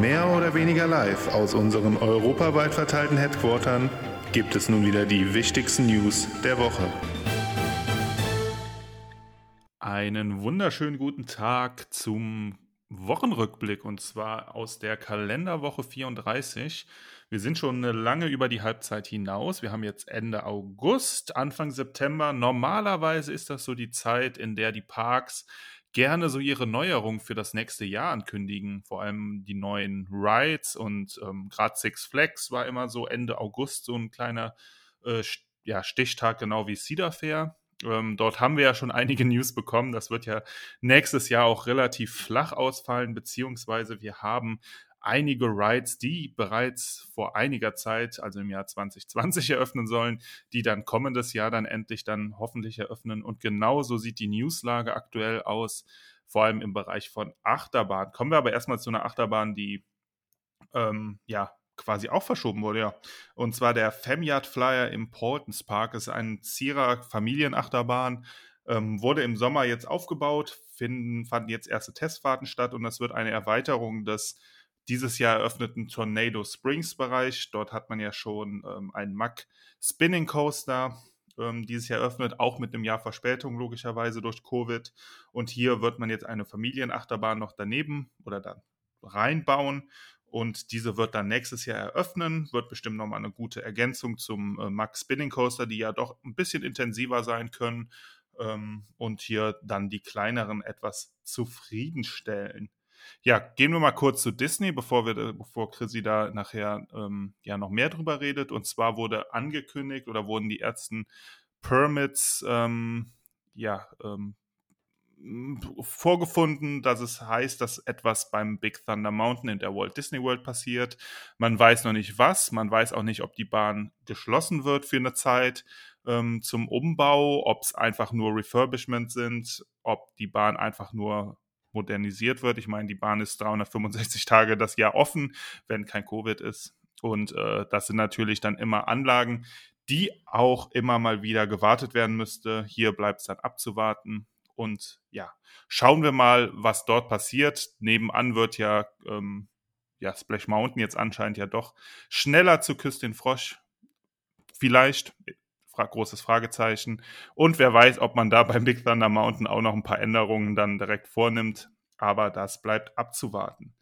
Mehr oder weniger live aus unseren europaweit verteilten Headquartern gibt es nun wieder die wichtigsten News der Woche. Einen wunderschönen guten Tag zum Wochenrückblick und zwar aus der Kalenderwoche 34. Wir sind schon lange über die Halbzeit hinaus. Wir haben jetzt Ende August, Anfang September. Normalerweise ist das so die Zeit, in der die Parks gerne so ihre Neuerungen für das nächste Jahr ankündigen. Vor allem die neuen Rides und ähm, gerade Six Flags war immer so Ende August so ein kleiner äh, ja, Stichtag, genau wie Cedar Fair. Ähm, dort haben wir ja schon einige News bekommen. Das wird ja nächstes Jahr auch relativ flach ausfallen, beziehungsweise wir haben einige Rides, die bereits vor einiger Zeit, also im Jahr 2020 eröffnen sollen, die dann kommendes Jahr dann endlich dann hoffentlich eröffnen. Und genauso sieht die Newslage aktuell aus, vor allem im Bereich von Achterbahn. Kommen wir aber erstmal zu einer Achterbahn, die ähm, ja quasi auch verschoben wurde, ja. Und zwar der Femyard Flyer im Portons Park ist ein Zierer Familienachterbahn. Ähm, wurde im Sommer jetzt aufgebaut, finden, fanden jetzt erste Testfahrten statt und das wird eine Erweiterung des dieses Jahr eröffneten Tornado Springs Bereich. Dort hat man ja schon ähm, einen Mack Spinning Coaster ähm, dieses Jahr eröffnet, auch mit einem Jahr Verspätung logischerweise durch Covid. Und hier wird man jetzt eine Familienachterbahn noch daneben oder dann reinbauen. Und diese wird dann nächstes Jahr eröffnen, wird bestimmt nochmal eine gute Ergänzung zum äh, Max Spinning Coaster, die ja doch ein bisschen intensiver sein können ähm, und hier dann die kleineren etwas zufriedenstellen. Ja, gehen wir mal kurz zu Disney, bevor wir, bevor Chrissy da nachher ähm, ja noch mehr drüber redet. Und zwar wurde angekündigt oder wurden die ersten Permits ähm, ja ähm, vorgefunden, dass es heißt, dass etwas beim Big Thunder Mountain in der Walt Disney World passiert. Man weiß noch nicht was, man weiß auch nicht, ob die Bahn geschlossen wird für eine Zeit ähm, zum Umbau, ob es einfach nur Refurbishment sind, ob die Bahn einfach nur modernisiert wird. Ich meine, die Bahn ist 365 Tage das Jahr offen, wenn kein Covid ist. Und äh, das sind natürlich dann immer Anlagen, die auch immer mal wieder gewartet werden müsste. Hier bleibt es dann abzuwarten. Und ja, schauen wir mal, was dort passiert. Nebenan wird ja, ähm, ja Splash Mountain jetzt anscheinend ja doch schneller zu Küstin Frosch. Vielleicht, fra großes Fragezeichen. Und wer weiß, ob man da beim Big Thunder Mountain auch noch ein paar Änderungen dann direkt vornimmt. Aber das bleibt abzuwarten.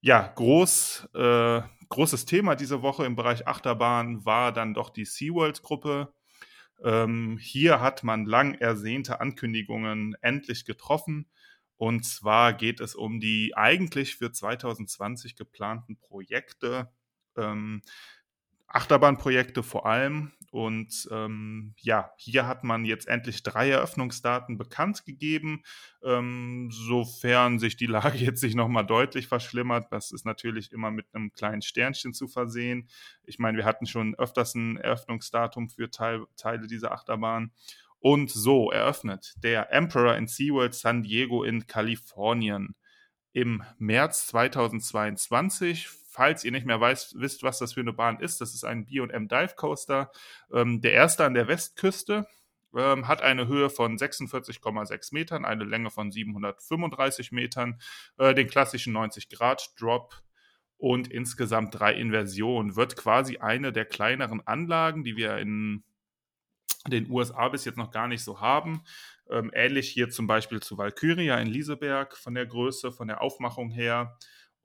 Ja, groß, äh, großes Thema diese Woche im Bereich Achterbahn war dann doch die SeaWorld-Gruppe. Ähm, hier hat man lang ersehnte Ankündigungen endlich getroffen. Und zwar geht es um die eigentlich für 2020 geplanten Projekte. Ähm, Achterbahnprojekte vor allem. Und ähm, ja, hier hat man jetzt endlich drei Eröffnungsdaten bekannt gegeben. Ähm, sofern sich die Lage jetzt sich nochmal deutlich verschlimmert, das ist natürlich immer mit einem kleinen Sternchen zu versehen. Ich meine, wir hatten schon öfters ein Eröffnungsdatum für Teil, Teile dieser Achterbahn. Und so eröffnet der Emperor in SeaWorld San Diego in Kalifornien im März 2022 falls ihr nicht mehr weiß, wisst, was das für eine Bahn ist, das ist ein B&M Dive Coaster, ähm, der erste an der Westküste, ähm, hat eine Höhe von 46,6 Metern, eine Länge von 735 Metern, äh, den klassischen 90 Grad Drop und insgesamt drei Inversionen. Wird quasi eine der kleineren Anlagen, die wir in den USA bis jetzt noch gar nicht so haben. Ähm, ähnlich hier zum Beispiel zu Valkyria in Lieseberg von der Größe, von der Aufmachung her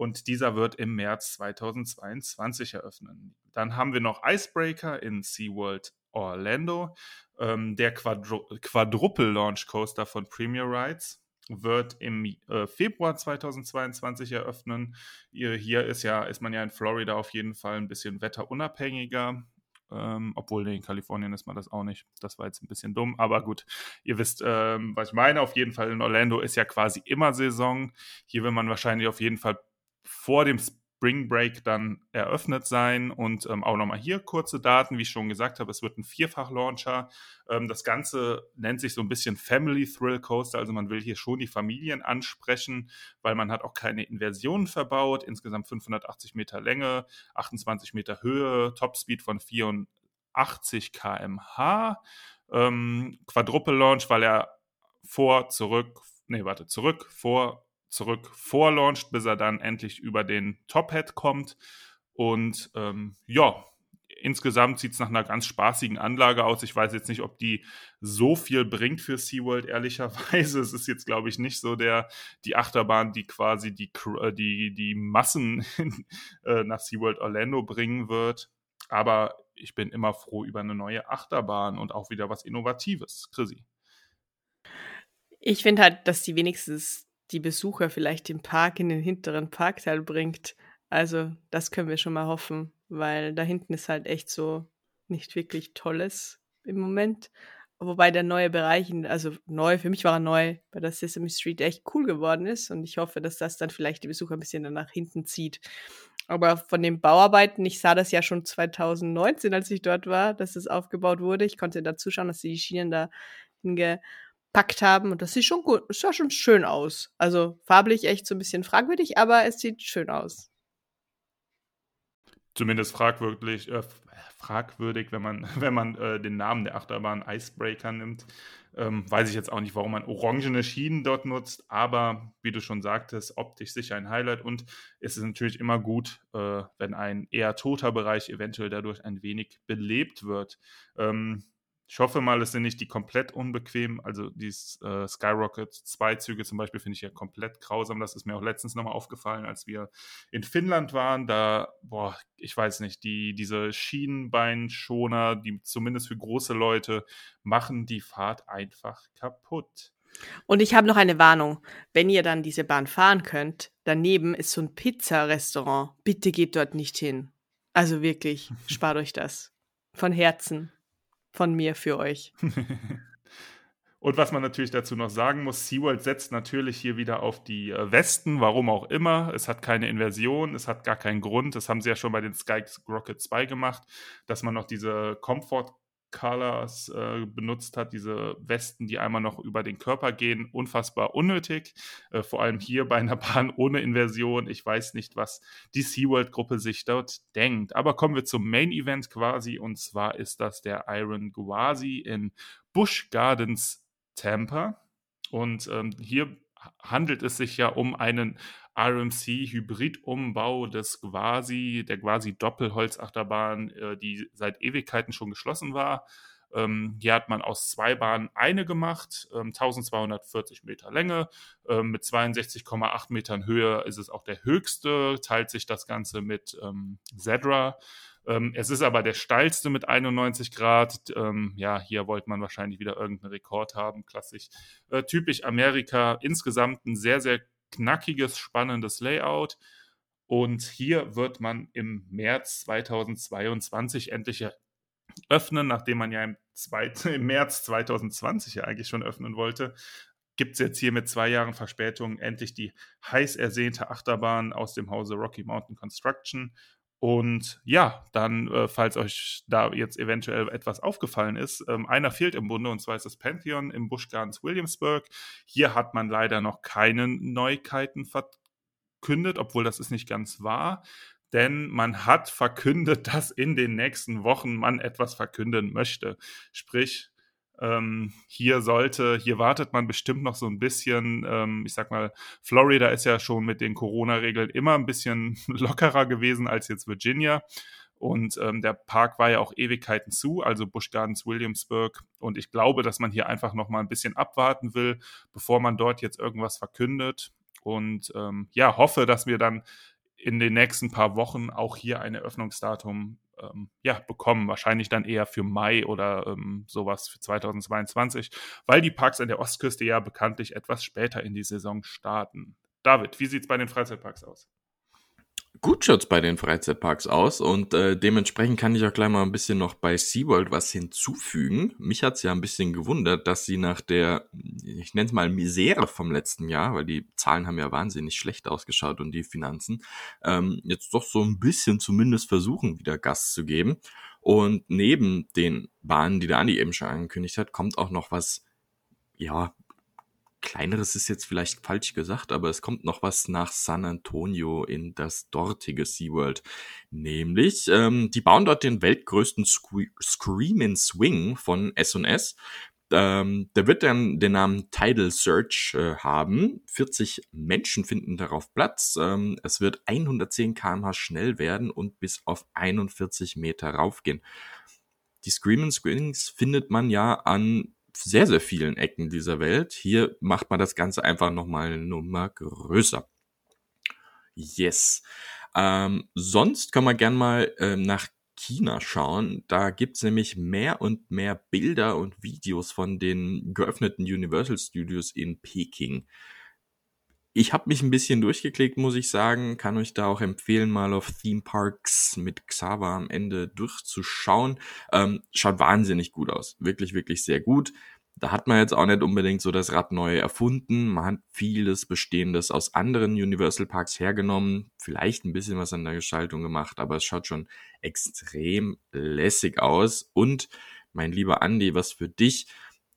und dieser wird im März 2022 eröffnen. Dann haben wir noch Icebreaker in SeaWorld Orlando. Ähm, der Quadru Quadruple Launch Coaster von Premier Rides wird im äh, Februar 2022 eröffnen. Hier, ist ja ist man ja in Florida auf jeden Fall ein bisschen wetterunabhängiger. Ähm, obwohl nee, in Kalifornien ist man das auch nicht. Das war jetzt ein bisschen dumm, aber gut, ihr wisst, ähm, was ich meine. Auf jeden Fall in Orlando ist ja quasi immer Saison. Hier will man wahrscheinlich auf jeden Fall vor dem Spring Break dann eröffnet sein. Und ähm, auch nochmal hier kurze Daten, wie ich schon gesagt habe, es wird ein Vierfach-Launcher. Ähm, das Ganze nennt sich so ein bisschen Family Thrill Coaster, also man will hier schon die Familien ansprechen, weil man hat auch keine Inversionen verbaut. Insgesamt 580 Meter Länge, 28 Meter Höhe, Topspeed von 84 km/h. Ähm, Quadruple Launch, weil er vor, zurück, nee, warte, zurück, vor, zurück vorlauncht, bis er dann endlich über den Top-Hat kommt. Und ähm, ja, insgesamt sieht es nach einer ganz spaßigen Anlage aus. Ich weiß jetzt nicht, ob die so viel bringt für SeaWorld, ehrlicherweise. Es ist jetzt, glaube ich, nicht so der, die Achterbahn, die quasi die, äh, die, die Massen äh, nach SeaWorld Orlando bringen wird. Aber ich bin immer froh über eine neue Achterbahn und auch wieder was Innovatives. Chrissy. Ich finde halt, dass die wenigstens die Besucher vielleicht den Park in den hinteren Parkteil bringt. Also, das können wir schon mal hoffen weil da hinten ist halt echt so nicht wirklich Tolles im Moment. Wobei der neue Bereich, also neu, für mich war er neu, bei der Sesame Street echt cool geworden ist und ich hoffe, dass das dann vielleicht die Besucher ein bisschen dann nach hinten zieht. Aber von den Bauarbeiten, ich sah das ja schon 2019, als ich dort war, dass es aufgebaut wurde. Ich konnte da zuschauen, dass sie die Schienen da hingepackt haben und das sieht schon gut, es sah schon schön aus. Also farblich echt so ein bisschen fragwürdig, aber es sieht schön aus zumindest fragwürdig, äh, fragwürdig, wenn man, wenn man äh, den Namen der Achterbahn Icebreaker nimmt. Ähm, weiß ich jetzt auch nicht, warum man orangene Schienen dort nutzt, aber wie du schon sagtest, optisch sicher ein Highlight und es ist natürlich immer gut, äh, wenn ein eher toter Bereich eventuell dadurch ein wenig belebt wird. Ähm, ich hoffe mal, es sind nicht die komplett unbequem. Also die äh, Skyrocket 2 Züge zum Beispiel finde ich ja komplett grausam. Das ist mir auch letztens nochmal aufgefallen, als wir in Finnland waren. Da, boah, ich weiß nicht, die, diese Schienenbeinschoner, die zumindest für große Leute machen die Fahrt einfach kaputt. Und ich habe noch eine Warnung. Wenn ihr dann diese Bahn fahren könnt, daneben ist so ein Pizzarestaurant. Bitte geht dort nicht hin. Also wirklich, spart euch das. Von Herzen von mir für euch. Und was man natürlich dazu noch sagen muss, SeaWorld setzt natürlich hier wieder auf die äh, Westen, warum auch immer. Es hat keine Inversion, es hat gar keinen Grund. Das haben sie ja schon bei den Sky Rocket 2 gemacht, dass man noch diese Comfort Colors äh, benutzt hat, diese Westen, die einmal noch über den Körper gehen, unfassbar unnötig. Äh, vor allem hier bei einer Bahn ohne Inversion. Ich weiß nicht, was die SeaWorld-Gruppe sich dort denkt. Aber kommen wir zum Main-Event quasi. Und zwar ist das der Iron Gwazi in Busch Gardens Tampa. Und ähm, hier handelt es sich ja um einen RMC-Hybridumbau des Quasi, der quasi Doppelholzachterbahn, äh, die seit Ewigkeiten schon geschlossen war. Ähm, hier hat man aus zwei Bahnen eine gemacht, ähm, 1240 Meter Länge, ähm, mit 62,8 Metern Höhe ist es auch der höchste, teilt sich das Ganze mit ähm, Zedra. Ähm, es ist aber der steilste mit 91 Grad. Ähm, ja, hier wollte man wahrscheinlich wieder irgendeinen Rekord haben. Klassisch. Äh, typisch Amerika. Insgesamt ein sehr, sehr knackiges, spannendes Layout. Und hier wird man im März 2022 endlich öffnen, nachdem man ja im, zweit, im März 2020 ja eigentlich schon öffnen wollte. Gibt es jetzt hier mit zwei Jahren Verspätung endlich die heiß ersehnte Achterbahn aus dem Hause Rocky Mountain Construction. Und ja, dann, äh, falls euch da jetzt eventuell etwas aufgefallen ist, ähm, einer fehlt im Bunde und zwar ist das Pantheon im Busch Gardens Williamsburg. Hier hat man leider noch keine Neuigkeiten verkündet, obwohl das ist nicht ganz wahr. Denn man hat verkündet, dass in den nächsten Wochen man etwas verkünden möchte. Sprich, ähm, hier sollte, hier wartet man bestimmt noch so ein bisschen. Ähm, ich sag mal, Florida ist ja schon mit den Corona-Regeln immer ein bisschen lockerer gewesen als jetzt Virginia. Und ähm, der Park war ja auch Ewigkeiten zu, also Busch Gardens Williamsburg. Und ich glaube, dass man hier einfach noch mal ein bisschen abwarten will, bevor man dort jetzt irgendwas verkündet. Und ähm, ja, hoffe, dass wir dann in den nächsten paar Wochen auch hier ein Eröffnungsdatum ähm, ja, bekommen. Wahrscheinlich dann eher für Mai oder ähm, sowas für 2022, weil die Parks an der Ostküste ja bekanntlich etwas später in die Saison starten. David, wie sieht es bei den Freizeitparks aus? Gut schaut's bei den Freizeitparks aus und äh, dementsprechend kann ich auch gleich mal ein bisschen noch bei SeaWorld was hinzufügen. Mich hat's ja ein bisschen gewundert, dass sie nach der, ich nenne es mal Misere vom letzten Jahr, weil die Zahlen haben ja wahnsinnig schlecht ausgeschaut und die Finanzen, ähm, jetzt doch so ein bisschen zumindest versuchen, wieder Gas zu geben. Und neben den Bahnen, die Dani eben schon angekündigt hat, kommt auch noch was, ja, kleineres ist jetzt vielleicht falsch gesagt, aber es kommt noch was nach San Antonio in das dortige SeaWorld. Nämlich, ähm, die bauen dort den weltgrößten Scream Swing von S&S. Ähm, der wird dann den Namen Tidal Search äh, haben. 40 Menschen finden darauf Platz. Ähm, es wird 110 km/h schnell werden und bis auf 41 Meter raufgehen. Die Scream Screenings findet man ja an sehr, sehr vielen Ecken dieser Welt. Hier macht man das Ganze einfach nochmal eine Nummer größer. Yes. Ähm, sonst kann man gern mal ähm, nach China schauen. Da gibt's nämlich mehr und mehr Bilder und Videos von den geöffneten Universal Studios in Peking. Ich habe mich ein bisschen durchgeklickt, muss ich sagen. Kann euch da auch empfehlen, mal auf Theme Parks mit Xava am Ende durchzuschauen. Ähm, schaut wahnsinnig gut aus. Wirklich, wirklich sehr gut. Da hat man jetzt auch nicht unbedingt so das Rad neu erfunden. Man hat vieles Bestehendes aus anderen Universal Parks hergenommen, vielleicht ein bisschen was an der Gestaltung gemacht, aber es schaut schon extrem lässig aus. Und mein lieber Andy, was für dich?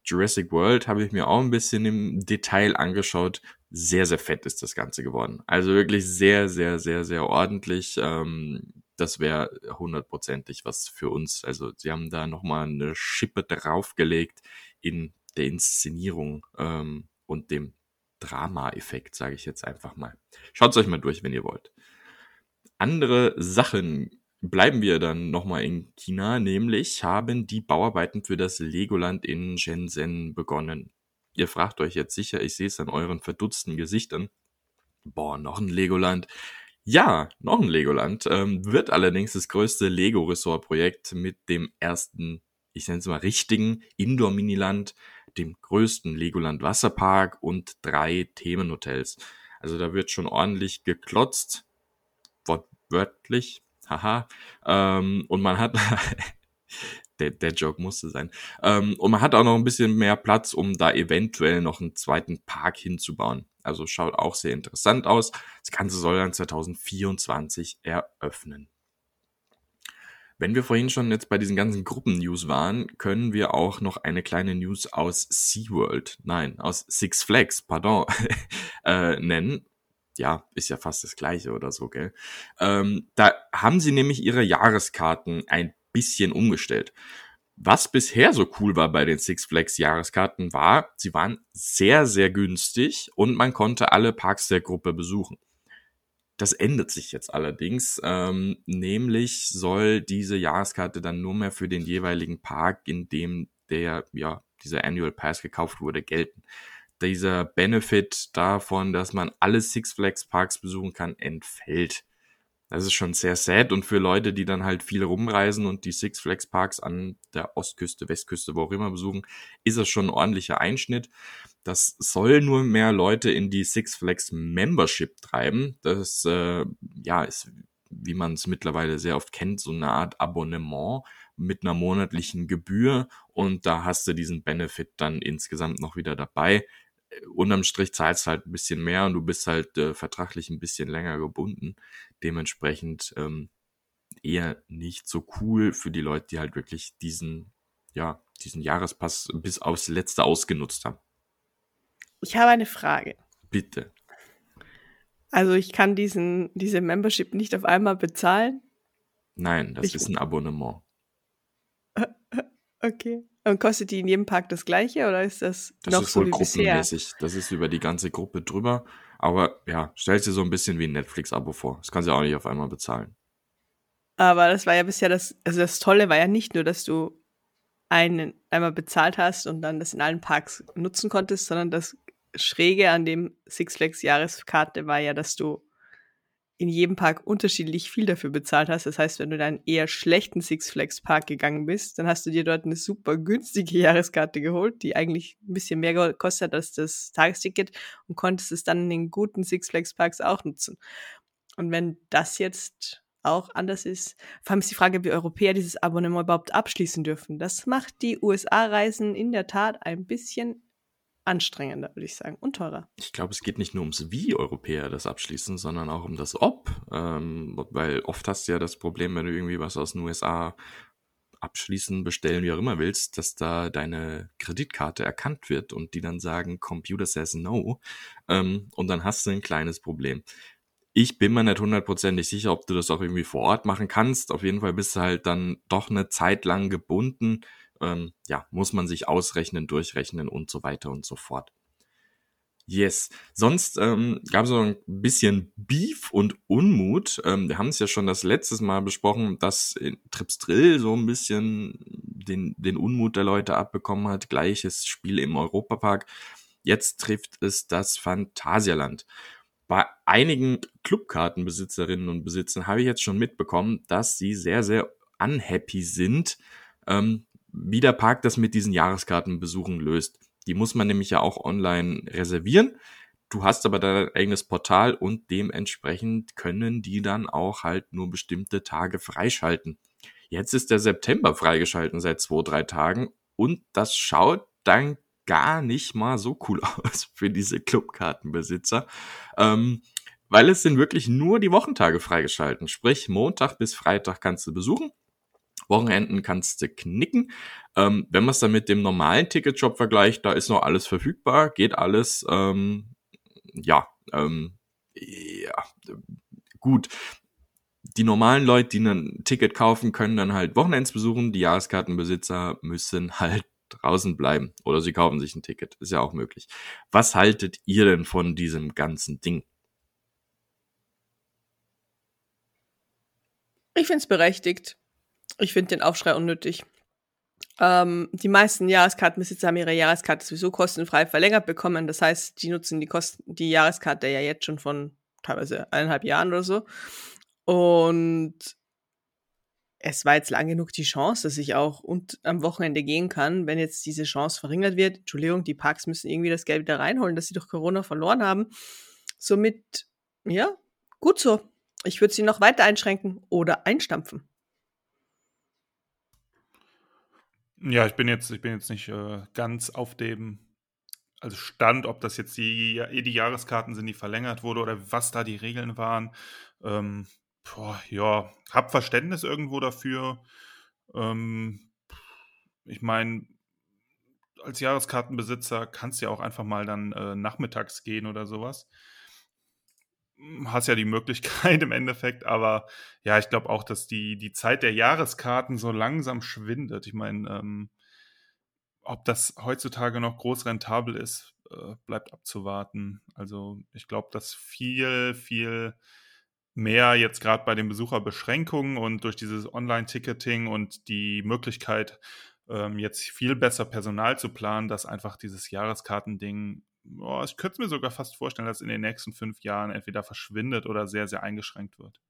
Jurassic World habe ich mir auch ein bisschen im Detail angeschaut. Sehr, sehr fett ist das Ganze geworden. Also wirklich sehr, sehr, sehr, sehr ordentlich. Ähm, das wäre hundertprozentig was für uns. Also sie haben da nochmal eine Schippe draufgelegt in der Inszenierung ähm, und dem Drama-Effekt, sage ich jetzt einfach mal. Schaut euch mal durch, wenn ihr wollt. Andere Sachen bleiben wir dann nochmal in China, nämlich haben die Bauarbeiten für das Legoland in Shenzhen begonnen. Ihr fragt euch jetzt sicher, ich sehe es an euren verdutzten Gesichtern. Boah, noch ein Legoland. Ja, noch ein Legoland. Ähm, wird allerdings das größte Lego-Resort-Projekt mit dem ersten ich nenne es mal richtigen Indoor-Miniland, dem größten Legoland Wasserpark und drei Themenhotels. Also da wird schon ordentlich geklotzt, wortwörtlich, haha. Ähm, und man hat, der, der Joke musste sein. Ähm, und man hat auch noch ein bisschen mehr Platz, um da eventuell noch einen zweiten Park hinzubauen. Also schaut auch sehr interessant aus. Das Ganze soll dann 2024 eröffnen. Wenn wir vorhin schon jetzt bei diesen ganzen Gruppen-News waren, können wir auch noch eine kleine News aus SeaWorld, nein, aus Six Flags, pardon, äh, nennen. Ja, ist ja fast das gleiche oder so, gell? Ähm, da haben sie nämlich ihre Jahreskarten ein bisschen umgestellt. Was bisher so cool war bei den Six Flags Jahreskarten war, sie waren sehr, sehr günstig und man konnte alle Parks der Gruppe besuchen. Das ändert sich jetzt allerdings. Ähm, nämlich soll diese Jahreskarte dann nur mehr für den jeweiligen Park, in dem der, ja, dieser Annual Pass gekauft wurde, gelten. Dieser Benefit davon, dass man alle Six Flags Parks besuchen kann, entfällt. Das ist schon sehr sad und für Leute, die dann halt viel rumreisen und die Six Flags Parks an der Ostküste, Westküste, wo auch immer besuchen, ist das schon ein ordentlicher Einschnitt. Das soll nur mehr Leute in die Six Flags Membership treiben. Das äh, ja ist, wie man es mittlerweile sehr oft kennt, so eine Art Abonnement mit einer monatlichen Gebühr und da hast du diesen Benefit dann insgesamt noch wieder dabei. Unterm Strich zahlst du halt ein bisschen mehr und du bist halt äh, vertraglich ein bisschen länger gebunden. Dementsprechend ähm, eher nicht so cool für die Leute, die halt wirklich diesen, ja, diesen Jahrespass bis aufs Letzte ausgenutzt haben. Ich habe eine Frage. Bitte. Also ich kann diesen, diese Membership nicht auf einmal bezahlen? Nein, das ich ist ein Abonnement. Okay. Und kostet die in jedem Park das gleiche oder ist das, das noch ist so wohl wie bisher? gruppenmäßig. Das ist über die ganze Gruppe drüber. Aber ja, stell dir so ein bisschen wie ein Netflix-Abo vor. Das kannst du auch nicht auf einmal bezahlen. Aber das war ja bisher das, also das Tolle war ja nicht nur, dass du einen einmal bezahlt hast und dann das in allen Parks nutzen konntest, sondern das Schräge an dem Six Flags Jahreskarte war ja, dass du in jedem Park unterschiedlich viel dafür bezahlt hast. Das heißt, wenn du in eher schlechten Six Flags Park gegangen bist, dann hast du dir dort eine super günstige Jahreskarte geholt, die eigentlich ein bisschen mehr kostet als das Tagesticket und konntest es dann in den guten Six Flags Parks auch nutzen. Und wenn das jetzt auch anders ist, vor allem ist die Frage, wie Europäer dieses Abonnement überhaupt abschließen dürfen. Das macht die USA-Reisen in der Tat ein bisschen anstrengender, würde ich sagen, und teurer. Ich glaube, es geht nicht nur ums Wie Europäer das abschließen, sondern auch um das Ob. Ähm, weil oft hast du ja das Problem, wenn du irgendwie was aus den USA abschließen, bestellen, wie auch immer willst, dass da deine Kreditkarte erkannt wird und die dann sagen, Computer says no. Ähm, und dann hast du ein kleines Problem. Ich bin mir nicht hundertprozentig sicher, ob du das auch irgendwie vor Ort machen kannst. Auf jeden Fall bist du halt dann doch eine Zeit lang gebunden ähm, ja, muss man sich ausrechnen, durchrechnen und so weiter und so fort. Yes. Sonst ähm, gab es noch ein bisschen Beef und Unmut. Ähm, wir haben es ja schon das letztes Mal besprochen, dass Trips Drill so ein bisschen den, den Unmut der Leute abbekommen hat. Gleiches Spiel im Europapark. Jetzt trifft es das Phantasialand. Bei einigen Clubkartenbesitzerinnen und Besitzern habe ich jetzt schon mitbekommen, dass sie sehr, sehr unhappy sind, ähm, wie der Park das mit diesen Jahreskartenbesuchen löst. Die muss man nämlich ja auch online reservieren. Du hast aber dein eigenes Portal und dementsprechend können die dann auch halt nur bestimmte Tage freischalten. Jetzt ist der September freigeschalten seit zwei, drei Tagen und das schaut dann gar nicht mal so cool aus für diese Clubkartenbesitzer. Ähm, weil es sind wirklich nur die Wochentage freigeschalten. Sprich, Montag bis Freitag kannst du besuchen. Wochenenden kannst du knicken. Ähm, wenn man es dann mit dem normalen Ticketshop vergleicht, da ist noch alles verfügbar, geht alles, ähm, ja, ähm, ja, gut. Die normalen Leute, die ein Ticket kaufen, können dann halt Wochenends besuchen. Die Jahreskartenbesitzer müssen halt draußen bleiben oder sie kaufen sich ein Ticket. Ist ja auch möglich. Was haltet ihr denn von diesem ganzen Ding? Ich finde es berechtigt. Ich finde den Aufschrei unnötig. Ähm, die meisten Jahreskartenbesitzer haben ihre Jahreskarte sowieso kostenfrei verlängert bekommen. Das heißt, die nutzen die, Kosten die Jahreskarte ja jetzt schon von teilweise eineinhalb Jahren oder so. Und es war jetzt lang genug die Chance, dass ich auch und am Wochenende gehen kann. Wenn jetzt diese Chance verringert wird, Entschuldigung, die Parks müssen irgendwie das Geld wieder reinholen, das sie durch Corona verloren haben. Somit, ja, gut so. Ich würde sie noch weiter einschränken oder einstampfen. Ja, ich bin jetzt, ich bin jetzt nicht äh, ganz auf dem also Stand, ob das jetzt die, eh die Jahreskarten sind, die verlängert wurde oder was da die Regeln waren. Ähm, boah, ja, hab Verständnis irgendwo dafür. Ähm, ich meine, als Jahreskartenbesitzer kannst du ja auch einfach mal dann äh, nachmittags gehen oder sowas hast ja die Möglichkeit im Endeffekt, aber ja, ich glaube auch, dass die, die Zeit der Jahreskarten so langsam schwindet. Ich meine, ähm, ob das heutzutage noch groß rentabel ist, äh, bleibt abzuwarten. Also ich glaube, dass viel, viel mehr jetzt gerade bei den Besucherbeschränkungen und durch dieses Online-Ticketing und die Möglichkeit, ähm, jetzt viel besser Personal zu planen, dass einfach dieses Jahreskartending oh, ich könnte mir sogar fast vorstellen, dass in den nächsten fünf Jahren entweder verschwindet oder sehr, sehr eingeschränkt wird.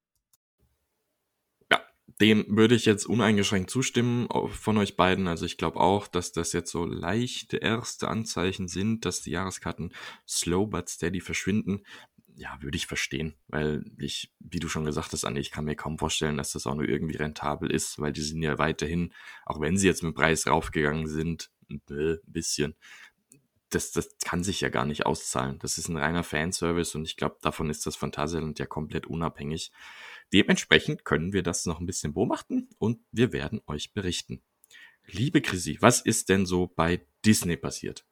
Ja, dem würde ich jetzt uneingeschränkt zustimmen von euch beiden. Also ich glaube auch, dass das jetzt so leichte erste Anzeichen sind, dass die Jahreskarten slow but steady verschwinden. Ja, würde ich verstehen, weil ich, wie du schon gesagt hast, Anni, ich kann mir kaum vorstellen, dass das auch nur irgendwie rentabel ist, weil die sind ja weiterhin, auch wenn sie jetzt mit Preis raufgegangen sind, ein bisschen, das, das kann sich ja gar nicht auszahlen. Das ist ein reiner Fanservice und ich glaube, davon ist das Phantasialand ja komplett unabhängig. Dementsprechend können wir das noch ein bisschen beobachten und wir werden euch berichten. Liebe Chrissy, was ist denn so bei Disney passiert?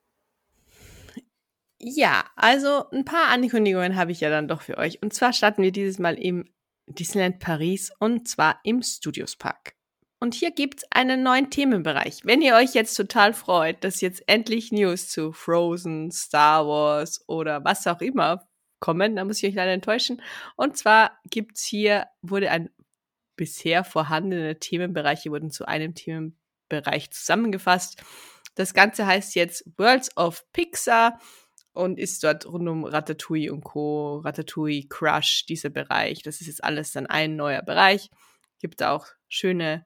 Ja, also ein paar Ankündigungen habe ich ja dann doch für euch. Und zwar starten wir dieses Mal im Disneyland Paris und zwar im Studios Park. Und hier gibt es einen neuen Themenbereich. Wenn ihr euch jetzt total freut, dass jetzt endlich News zu Frozen, Star Wars oder was auch immer kommen, dann muss ich euch leider enttäuschen. Und zwar gibt's hier, wurde ein bisher vorhandene Themenbereiche wurden zu einem Themenbereich zusammengefasst. Das Ganze heißt jetzt Worlds of Pixar und ist dort rund um Ratatouille und Co., Ratatouille Crush, dieser Bereich. Das ist jetzt alles dann ein neuer Bereich. Gibt auch schöne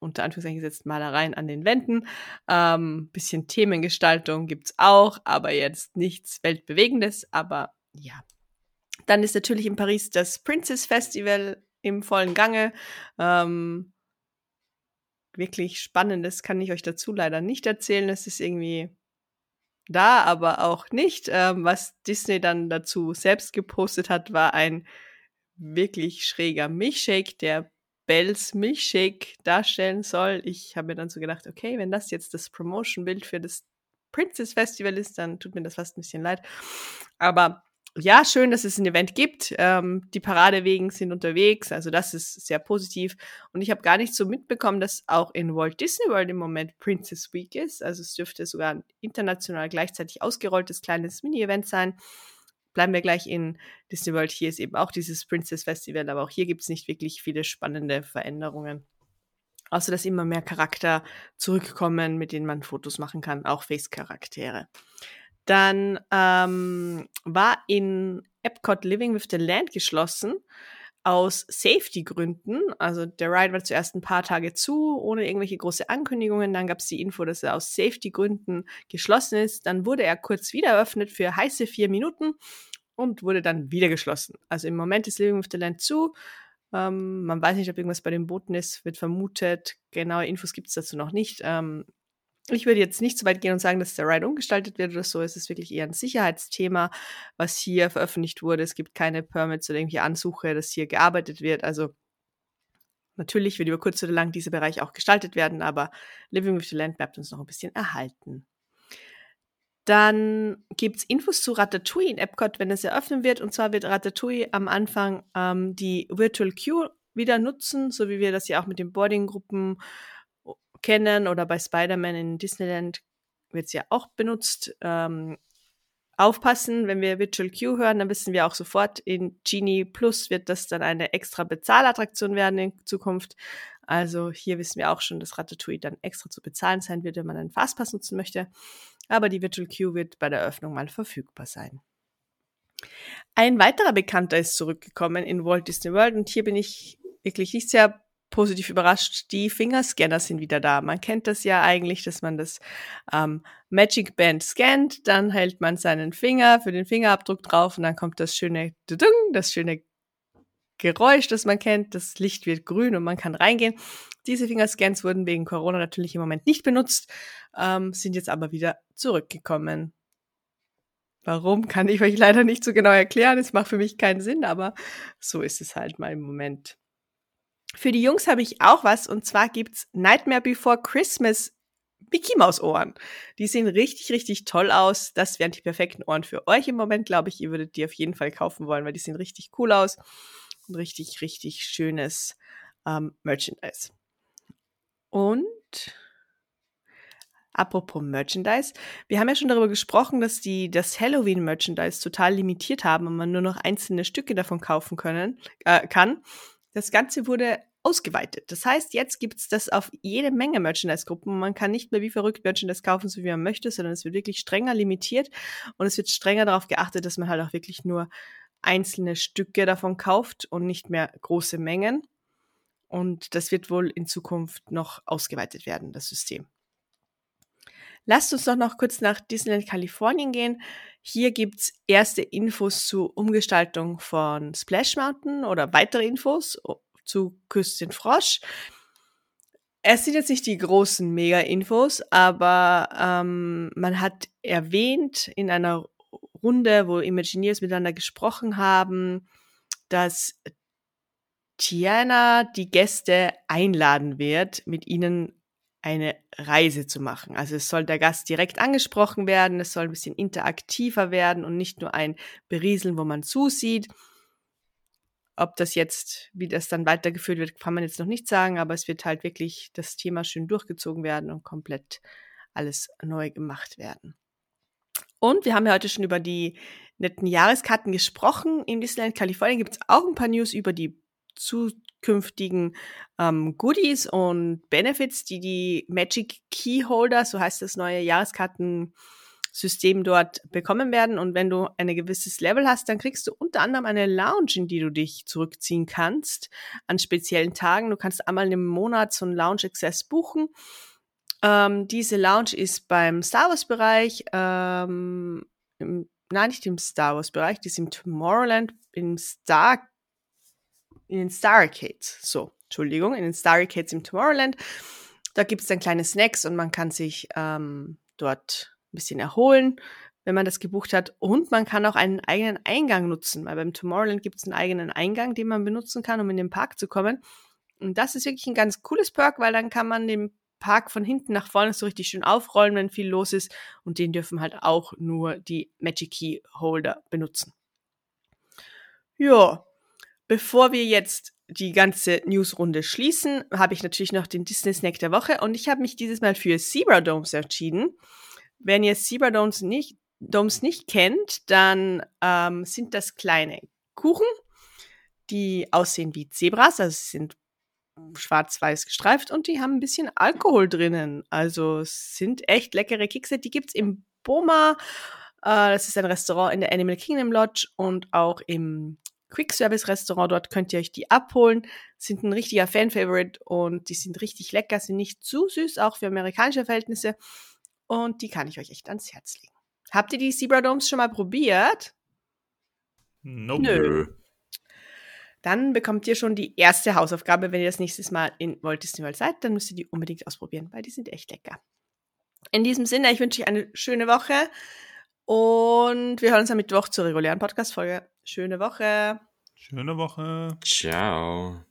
unter Anführungszeichen gesetzt Malereien an den Wänden. Ähm, bisschen Themengestaltung gibt's auch, aber jetzt nichts Weltbewegendes. Aber ja. Dann ist natürlich in Paris das Princess Festival im vollen Gange. Ähm, wirklich spannendes kann ich euch dazu leider nicht erzählen. Es ist irgendwie da, aber auch nicht. Ähm, was Disney dann dazu selbst gepostet hat, war ein wirklich schräger Milchshake, der Bells Milchshake darstellen soll. Ich habe mir dann so gedacht, okay, wenn das jetzt das Promotion-Bild für das Princess Festival ist, dann tut mir das fast ein bisschen leid. Aber ja, schön, dass es ein Event gibt. Ähm, die Paradewegen sind unterwegs, also das ist sehr positiv. Und ich habe gar nicht so mitbekommen, dass auch in Walt Disney World im Moment Princess Week ist. Also es dürfte sogar ein international gleichzeitig ausgerolltes kleines Mini-Event sein. Bleiben wir gleich in Disney World. Hier ist eben auch dieses Princess Festival, aber auch hier gibt es nicht wirklich viele spannende Veränderungen. Außer dass immer mehr Charakter zurückkommen, mit denen man Fotos machen kann, auch Face-Charaktere. Dann ähm, war in Epcot Living with the Land geschlossen aus Safety-Gründen. Also der Ride war zuerst ein paar Tage zu, ohne irgendwelche große Ankündigungen. Dann gab es die Info, dass er aus Safety-Gründen geschlossen ist. Dann wurde er kurz wieder eröffnet für heiße vier Minuten und wurde dann wieder geschlossen. Also im Moment ist Living with the Land zu. Ähm, man weiß nicht, ob irgendwas bei den Booten ist, wird vermutet. Genaue Infos gibt es dazu noch nicht. Ähm, ich würde jetzt nicht so weit gehen und sagen, dass der Ride umgestaltet wird oder so. Es ist wirklich eher ein Sicherheitsthema, was hier veröffentlicht wurde. Es gibt keine Permits oder irgendwelche Ansuche, dass hier gearbeitet wird. Also natürlich wird über kurz oder lang dieser Bereich auch gestaltet werden, aber Living with the Land bleibt uns noch ein bisschen erhalten. Dann gibt es Infos zu Ratatouille in Epcot, wenn es eröffnen wird. Und zwar wird Ratatouille am Anfang ähm, die Virtual Queue wieder nutzen, so wie wir das ja auch mit den Boarding-Gruppen kennen oder bei Spider-Man in Disneyland wird es ja auch benutzt. Ähm, aufpassen, wenn wir Virtual Queue hören, dann wissen wir auch sofort, in Genie Plus wird das dann eine extra Bezahlattraktion werden in Zukunft. Also hier wissen wir auch schon, dass Ratatouille dann extra zu bezahlen sein wird, wenn man einen Fastpass nutzen möchte. Aber die Virtual Queue wird bei der Eröffnung mal verfügbar sein. Ein weiterer Bekannter ist zurückgekommen in Walt Disney World und hier bin ich wirklich nicht sehr positiv überrascht, die Fingerscanner sind wieder da. Man kennt das ja eigentlich, dass man das ähm, Magic Band scannt, dann hält man seinen Finger für den Fingerabdruck drauf und dann kommt das schöne, das schöne Geräusch, das man kennt. Das Licht wird grün und man kann reingehen. Diese Fingerscans wurden wegen Corona natürlich im Moment nicht benutzt, ähm, sind jetzt aber wieder zurückgekommen. Warum, kann ich euch leider nicht so genau erklären. Es macht für mich keinen Sinn, aber so ist es halt mal im Moment. Für die Jungs habe ich auch was und zwar gibt's Nightmare Before Christmas Mickey Maus Ohren. Die sehen richtig, richtig toll aus. Das wären die perfekten Ohren für euch im Moment, glaube ich. Ihr würdet die auf jeden Fall kaufen wollen, weil die sehen richtig cool aus. Und richtig, richtig schönes ähm, Merchandise. Und apropos Merchandise, wir haben ja schon darüber gesprochen, dass die das Halloween-Merchandise total limitiert haben und man nur noch einzelne Stücke davon kaufen können, äh, kann. Das Ganze wurde ausgeweitet. Das heißt, jetzt gibt's das auf jede Menge Merchandise-Gruppen. Man kann nicht mehr wie verrückt Merchandise kaufen, so wie man möchte, sondern es wird wirklich strenger limitiert und es wird strenger darauf geachtet, dass man halt auch wirklich nur einzelne Stücke davon kauft und nicht mehr große Mengen. Und das wird wohl in Zukunft noch ausgeweitet werden, das System. Lasst uns doch noch kurz nach Disneyland Kalifornien gehen. Hier gibt's erste Infos zur Umgestaltung von Splash Mountain oder weitere Infos zu Küstin Frosch. Es sind jetzt nicht die großen Mega-Infos, aber ähm, man hat erwähnt in einer Runde, wo Imagineers miteinander gesprochen haben, dass Tiana die Gäste einladen wird, mit ihnen eine Reise zu machen. Also es soll der Gast direkt angesprochen werden, es soll ein bisschen interaktiver werden und nicht nur ein Berieseln, wo man zusieht. Ob das jetzt, wie das dann weitergeführt wird, kann man jetzt noch nicht sagen, aber es wird halt wirklich das Thema schön durchgezogen werden und komplett alles neu gemacht werden. Und wir haben ja heute schon über die netten Jahreskarten gesprochen. In Disneyland Kalifornien gibt es auch ein paar News über die zukünftigen ähm, Goodies und Benefits, die die Magic Key Holder, so heißt das neue Jahreskartensystem dort bekommen werden. Und wenn du ein gewisses Level hast, dann kriegst du unter anderem eine Lounge, in die du dich zurückziehen kannst an speziellen Tagen. Du kannst einmal im Monat so einen Lounge Access buchen. Ähm, diese Lounge ist beim Star Wars Bereich, ähm, im, nein, nicht im Star Wars Bereich, die ist im Tomorrowland, im Star in den Star Arcades. So, Entschuldigung, in den Star Arcades im Tomorrowland. Da gibt es dann kleine Snacks und man kann sich ähm, dort ein bisschen erholen, wenn man das gebucht hat. Und man kann auch einen eigenen Eingang nutzen, weil beim Tomorrowland gibt es einen eigenen Eingang, den man benutzen kann, um in den Park zu kommen. Und das ist wirklich ein ganz cooles Perk, weil dann kann man den Park von hinten nach vorne so richtig schön aufrollen, wenn viel los ist. Und den dürfen halt auch nur die Magic Key Holder benutzen. Ja, bevor wir jetzt die ganze Newsrunde schließen, habe ich natürlich noch den Disney Snack der Woche und ich habe mich dieses Mal für Zebra Domes entschieden. Wenn ihr Zebra Domes nicht, Domes nicht kennt, dann ähm, sind das kleine Kuchen, die aussehen wie Zebras, also sind schwarz-weiß gestreift und die haben ein bisschen Alkohol drinnen. Also es sind echt leckere Kekse. Die gibt's im Boma. Äh, das ist ein Restaurant in der Animal Kingdom Lodge und auch im Quick Service Restaurant. Dort könnt ihr euch die abholen. Sind ein richtiger Fan-Favorite und die sind richtig lecker, sind nicht zu süß, auch für amerikanische Verhältnisse. Und die kann ich euch echt ans Herz legen. Habt ihr die Zebra Domes schon mal probiert? Nope. Nö. Dann bekommt ihr schon die erste Hausaufgabe, wenn ihr das nächste Mal in Walt Disney World seid, dann müsst ihr die unbedingt ausprobieren, weil die sind echt lecker. In diesem Sinne, ich wünsche euch eine schöne Woche und wir hören uns am Mittwoch zur regulären Podcast-Folge. Schöne Woche. Schöne Woche. Ciao.